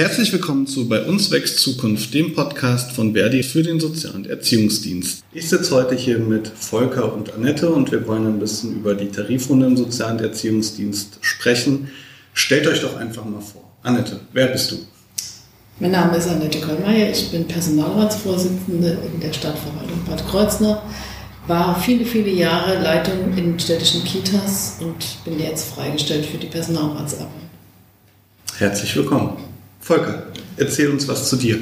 Herzlich willkommen zu Bei uns wächst Zukunft, dem Podcast von Verdi für den Sozial- und Erziehungsdienst. Ich sitze heute hier mit Volker und Annette und wir wollen ein bisschen über die Tarifrunde im Sozial- und Erziehungsdienst sprechen. Stellt euch doch einfach mal vor. Annette, wer bist du? Mein Name ist Annette Kollmeier, ich bin Personalratsvorsitzende in der Stadtverwaltung Bad Kreuznach, war viele, viele Jahre Leitung in städtischen Kitas und bin jetzt freigestellt für die Personalratsarbeit. Herzlich willkommen. Volker, erzähl uns was zu dir.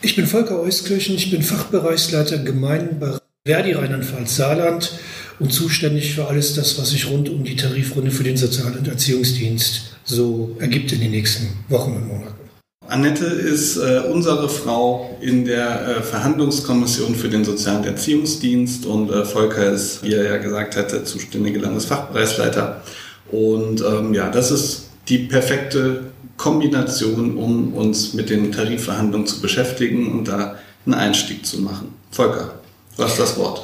Ich bin Volker Euskirchen, ich bin Fachbereichsleiter Gemeinden bei Verdi Rheinland-Pfalz Saarland und zuständig für alles das, was sich rund um die Tarifrunde für den Sozial- und Erziehungsdienst so ergibt in den nächsten Wochen und Monaten. Annette ist äh, unsere Frau in der äh, Verhandlungskommission für den Sozialen Erziehungsdienst und äh, Volker ist, wie er ja gesagt hat, der zuständige Landesfachbereichsleiter. Und ähm, ja, das ist die perfekte Kombination, um uns mit den Tarifverhandlungen zu beschäftigen und da einen Einstieg zu machen. Volker, du hast das Wort.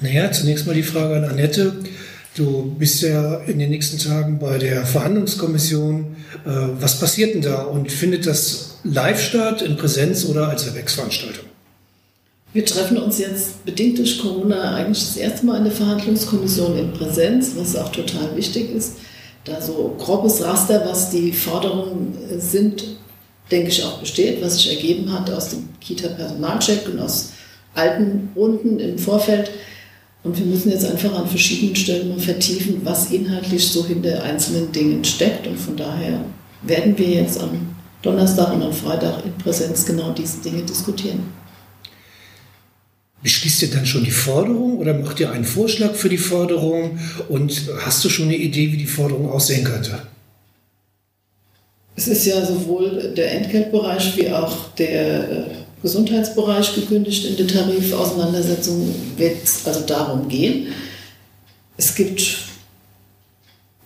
Naja, zunächst mal die Frage an Annette. Du bist ja in den nächsten Tagen bei der Verhandlungskommission. Äh, was passiert denn da und findet das live statt, in Präsenz oder als Webex-Veranstaltung? Wir treffen uns jetzt bedingt durch Corona eigentlich das erste Mal in der Verhandlungskommission in Präsenz, was auch total wichtig ist da so grobes Raster, was die Forderungen sind, denke ich auch besteht, was sich ergeben hat aus dem Kita-Personalcheck und aus alten Runden im Vorfeld. Und wir müssen jetzt einfach an verschiedenen Stellen mal vertiefen, was inhaltlich so hinter einzelnen Dingen steckt. Und von daher werden wir jetzt am Donnerstag und am Freitag in Präsenz genau diese Dinge diskutieren. Beschließt ihr dann schon die Forderung oder macht ihr einen Vorschlag für die Forderung und hast du schon eine Idee, wie die Forderung aussehen könnte? Es ist ja sowohl der Entgeltbereich wie auch der äh, Gesundheitsbereich gekündigt. In der Tarifauseinandersetzung wird es also darum gehen. Es gibt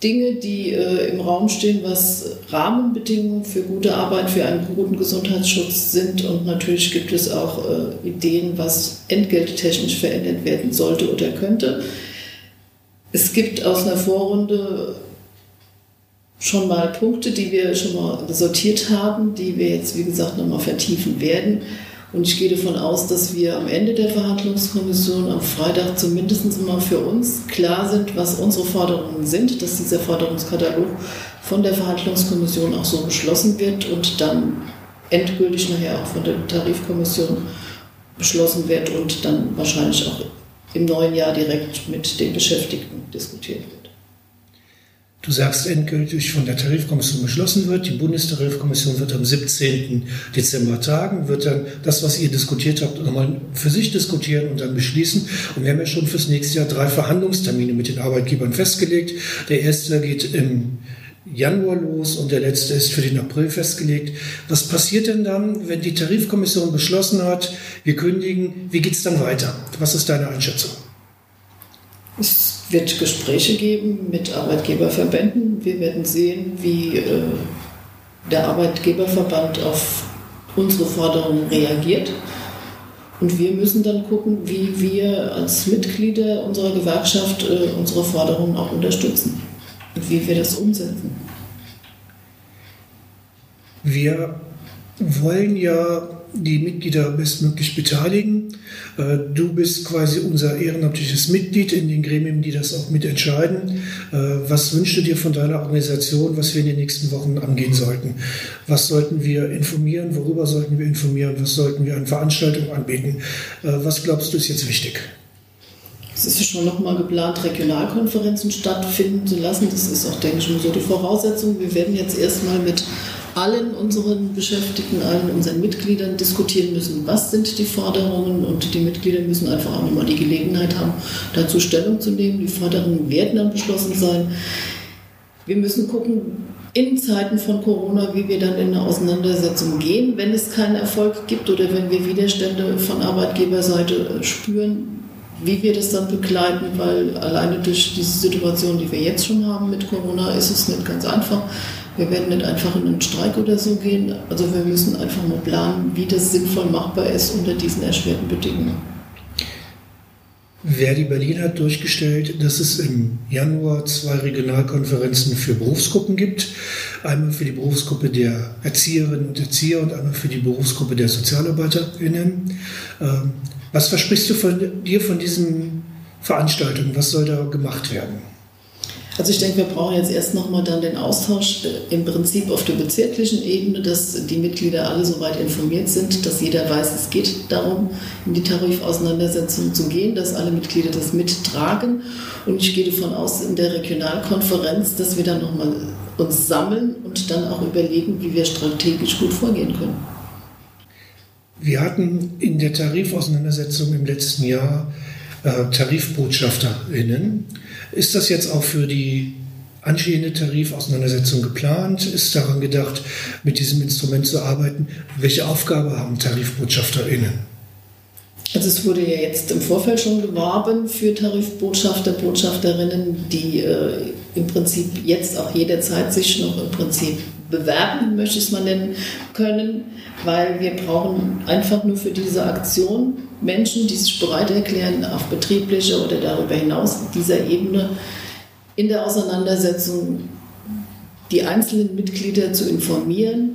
Dinge, die äh, im Raum stehen, was Rahmenbedingungen für gute Arbeit, für einen guten Gesundheitsschutz sind. Und natürlich gibt es auch äh, Ideen, was entgelttechnisch verändert werden sollte oder könnte. Es gibt aus einer Vorrunde schon mal Punkte, die wir schon mal sortiert haben, die wir jetzt, wie gesagt, nochmal vertiefen werden. Und ich gehe davon aus, dass wir am Ende der Verhandlungskommission am Freitag zumindest mal für uns klar sind, was unsere Forderungen sind, dass dieser Forderungskatalog von der Verhandlungskommission auch so beschlossen wird und dann endgültig nachher auch von der Tarifkommission beschlossen wird und dann wahrscheinlich auch im neuen Jahr direkt mit den Beschäftigten diskutiert wird. Du sagst endgültig von der Tarifkommission beschlossen wird. Die Bundestarifkommission wird am 17. Dezember tagen, wird dann das, was ihr diskutiert habt, nochmal für sich diskutieren und dann beschließen. Und wir haben ja schon fürs nächste Jahr drei Verhandlungstermine mit den Arbeitgebern festgelegt. Der erste geht im Januar los und der letzte ist für den April festgelegt. Was passiert denn dann, wenn die Tarifkommission beschlossen hat, wir kündigen, wie geht es dann weiter? Was ist deine Einschätzung? Es wird Gespräche geben mit Arbeitgeberverbänden. Wir werden sehen, wie äh, der Arbeitgeberverband auf unsere Forderungen reagiert. Und wir müssen dann gucken, wie wir als Mitglieder unserer Gewerkschaft äh, unsere Forderungen auch unterstützen und wie wir das umsetzen. Wir wollen ja die Mitglieder bestmöglich beteiligen. Äh, du bist quasi unser ehrenamtliches Mitglied in den Gremien, die das auch mitentscheiden. Äh, was wünschst du dir von deiner Organisation, was wir in den nächsten Wochen angehen sollten? Was sollten wir informieren? Worüber sollten wir informieren? Was sollten wir an Veranstaltungen anbieten? Äh, was glaubst du ist jetzt wichtig? Es ist schon nochmal geplant, Regionalkonferenzen stattfinden zu lassen. Das ist auch, denke ich, so die Voraussetzung. Wir werden jetzt erstmal mit allen unseren Beschäftigten, allen unseren Mitgliedern diskutieren müssen, was sind die Forderungen und die Mitglieder müssen einfach auch nochmal die Gelegenheit haben, dazu Stellung zu nehmen. Die Forderungen werden dann beschlossen sein. Wir müssen gucken, in Zeiten von Corona, wie wir dann in eine Auseinandersetzung gehen, wenn es keinen Erfolg gibt oder wenn wir Widerstände von Arbeitgeberseite spüren, wie wir das dann begleiten, weil alleine durch diese Situation, die wir jetzt schon haben mit Corona, ist es nicht ganz einfach. Wir werden nicht einfach in einen Streik oder so gehen. Also wir müssen einfach mal planen, wie das sinnvoll machbar ist unter diesen erschwerten Bedingungen. Verdi Berlin hat durchgestellt, dass es im Januar zwei Regionalkonferenzen für Berufsgruppen gibt. Einmal für die Berufsgruppe der Erzieherinnen und Erzieher und einmal für die Berufsgruppe der SozialarbeiterInnen. Ähm, was versprichst du von dir von diesen Veranstaltungen? Was soll da gemacht werden? Also ich denke, wir brauchen jetzt erst nochmal dann den Austausch äh, im Prinzip auf der bezirklichen Ebene, dass die Mitglieder alle soweit informiert sind, dass jeder weiß, es geht darum, in die Tarifauseinandersetzung zu gehen, dass alle Mitglieder das mittragen. Und ich gehe davon aus, in der Regionalkonferenz, dass wir dann nochmal uns sammeln und dann auch überlegen, wie wir strategisch gut vorgehen können. Wir hatten in der Tarifauseinandersetzung im letzten Jahr äh, TarifbotschafterInnen. Ist das jetzt auch für die anstehende Tarifauseinandersetzung geplant? Ist daran gedacht, mit diesem Instrument zu arbeiten? Welche Aufgabe haben TarifbotschafterInnen? Also es wurde ja jetzt im Vorfeld schon geworben für Tarifbotschafter, Botschafterinnen, die äh, im Prinzip jetzt auch jederzeit sich noch im Prinzip bewerben, möchte ich es mal nennen können, weil wir brauchen einfach nur für diese Aktion Menschen, die sich bereit erklären, auf betrieblicher oder darüber hinaus dieser Ebene in der Auseinandersetzung die einzelnen Mitglieder zu informieren,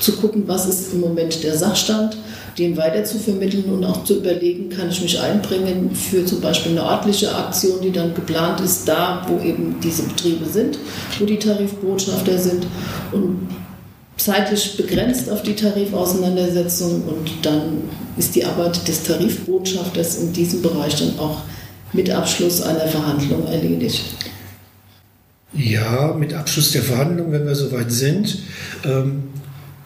zu gucken, was ist im Moment der Sachstand, den weiter zu vermitteln und auch zu überlegen, kann ich mich einbringen für zum Beispiel eine örtliche Aktion, die dann geplant ist, da wo eben diese Betriebe sind, wo die Tarifbotschafter sind und zeitlich begrenzt auf die Tarifauseinandersetzung und dann ist die Arbeit des Tarifbotschafters in diesem Bereich dann auch mit Abschluss einer Verhandlung erledigt. Ja, mit Abschluss der Verhandlung, wenn wir soweit sind. Ähm,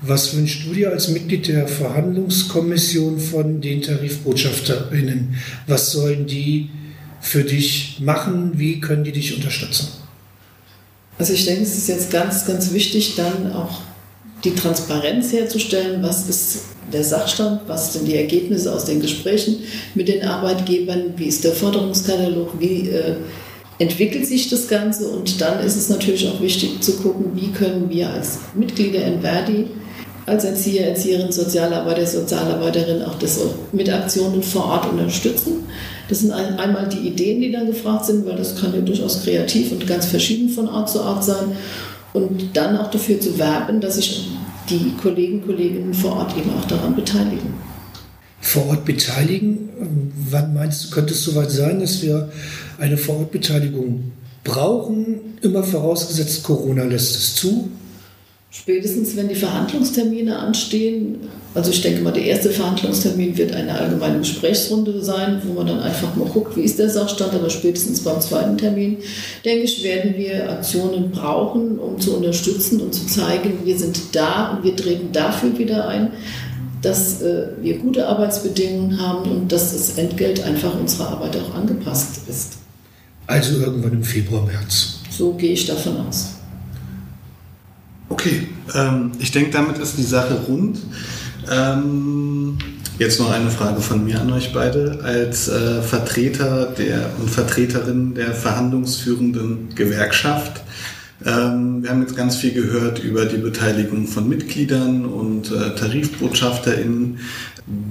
was wünschst du dir als Mitglied der Verhandlungskommission von den Tarifbotschafterinnen? Was sollen die für dich machen? Wie können die dich unterstützen? Also ich denke, es ist jetzt ganz, ganz wichtig, dann auch die Transparenz herzustellen, was ist der Sachstand, was sind die Ergebnisse aus den Gesprächen mit den Arbeitgebern, wie ist der Forderungskatalog, wie äh, entwickelt sich das Ganze und dann ist es natürlich auch wichtig zu gucken, wie können wir als Mitglieder in Verdi, als Erzieher, Erzieherin, Sozialarbeiter, Sozialarbeiterin auch das mit Aktionen vor Ort unterstützen. Das sind ein, einmal die Ideen, die dann gefragt sind, weil das kann ja durchaus kreativ und ganz verschieden von Ort zu Ort sein und dann auch dafür zu werben, dass sich die Kollegen Kolleginnen vor Ort eben auch daran beteiligen. Vor Ort beteiligen? Wann meinst du, könnte es soweit sein, dass wir eine Vorortbeteiligung brauchen? Immer vorausgesetzt, Corona lässt es zu. Spätestens, wenn die Verhandlungstermine anstehen, also ich denke mal, der erste Verhandlungstermin wird eine allgemeine Gesprächsrunde sein, wo man dann einfach mal guckt, wie ist der Sachstand, aber spätestens beim zweiten Termin, denke ich, werden wir Aktionen brauchen, um zu unterstützen und zu zeigen, wir sind da und wir treten dafür wieder ein, dass äh, wir gute Arbeitsbedingungen haben und dass das Entgelt einfach unserer Arbeit auch angepasst ist. Also irgendwann im Februar, März. So gehe ich davon aus. Okay, ähm, ich denke, damit ist die Sache rund. Ähm, jetzt noch eine Frage von mir an euch beide. Als äh, Vertreter der und Vertreterin der verhandlungsführenden Gewerkschaft. Ähm, wir haben jetzt ganz viel gehört über die Beteiligung von Mitgliedern und äh, TarifbotschafterInnen.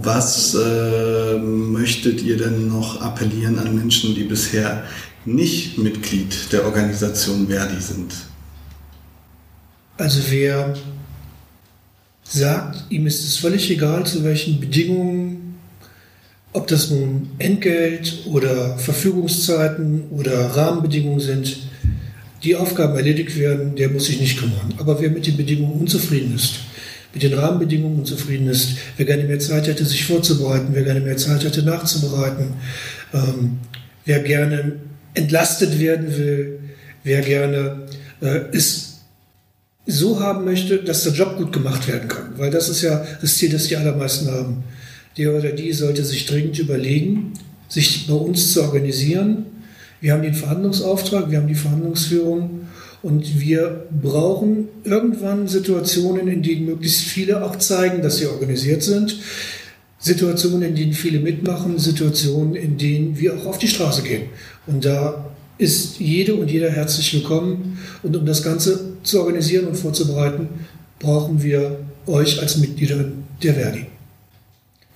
Was äh, möchtet ihr denn noch appellieren an Menschen, die bisher nicht Mitglied der Organisation Verdi sind? Also wer sagt, ihm ist es völlig egal, zu welchen Bedingungen, ob das nun Entgelt oder Verfügungszeiten oder Rahmenbedingungen sind, die Aufgaben erledigt werden, der muss sich nicht kümmern. Aber wer mit den Bedingungen unzufrieden ist, mit den Rahmenbedingungen unzufrieden ist, wer gerne mehr Zeit hätte, sich vorzubereiten, wer gerne mehr Zeit hätte, nachzubereiten, ähm, wer gerne entlastet werden will, wer gerne äh, es so haben möchte, dass der Job gut gemacht werden kann. Weil das ist ja das Ziel, das die allermeisten haben. Der oder die sollte sich dringend überlegen, sich bei uns zu organisieren. Wir haben den Verhandlungsauftrag, wir haben die Verhandlungsführung und wir brauchen irgendwann Situationen, in denen möglichst viele auch zeigen, dass sie organisiert sind. Situationen, in denen viele mitmachen, Situationen, in denen wir auch auf die Straße gehen. Und da ist jede und jeder herzlich willkommen. Und um das Ganze zu organisieren und vorzubereiten, brauchen wir euch als Mitglieder der Verdi.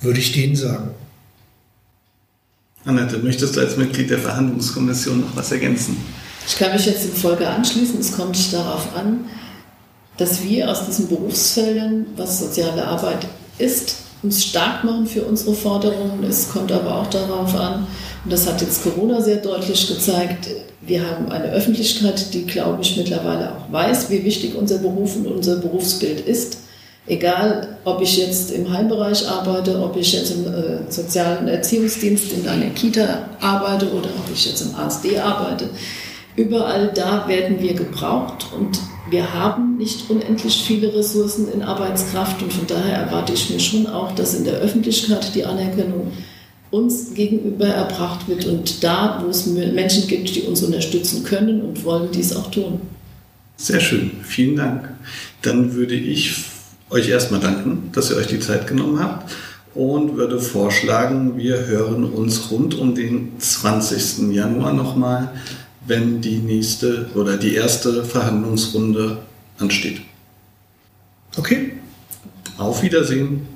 Würde ich denen sagen. Annette, möchtest du als Mitglied der Verhandlungskommission noch was ergänzen? Ich kann mich jetzt in Folge anschließen. Es kommt darauf an, dass wir aus diesen Berufsfeldern, was soziale Arbeit ist, uns stark machen für unsere Forderungen. Es kommt aber auch darauf an, und das hat jetzt Corona sehr deutlich gezeigt, wir haben eine Öffentlichkeit, die, glaube ich, mittlerweile auch weiß, wie wichtig unser Beruf und unser Berufsbild ist. Egal, ob ich jetzt im Heimbereich arbeite, ob ich jetzt im äh, sozialen Erziehungsdienst in einer Kita arbeite oder ob ich jetzt im ASD arbeite. Überall da werden wir gebraucht und wir haben nicht unendlich viele Ressourcen in Arbeitskraft und von daher erwarte ich mir schon auch, dass in der Öffentlichkeit die Anerkennung uns gegenüber erbracht wird und da, wo es Menschen gibt, die uns unterstützen können und wollen dies auch tun. Sehr schön, vielen Dank. Dann würde ich euch erstmal danken, dass ihr euch die Zeit genommen habt und würde vorschlagen, wir hören uns rund um den 20. Januar nochmal, wenn die nächste oder die erste Verhandlungsrunde ansteht. Okay. Auf Wiedersehen.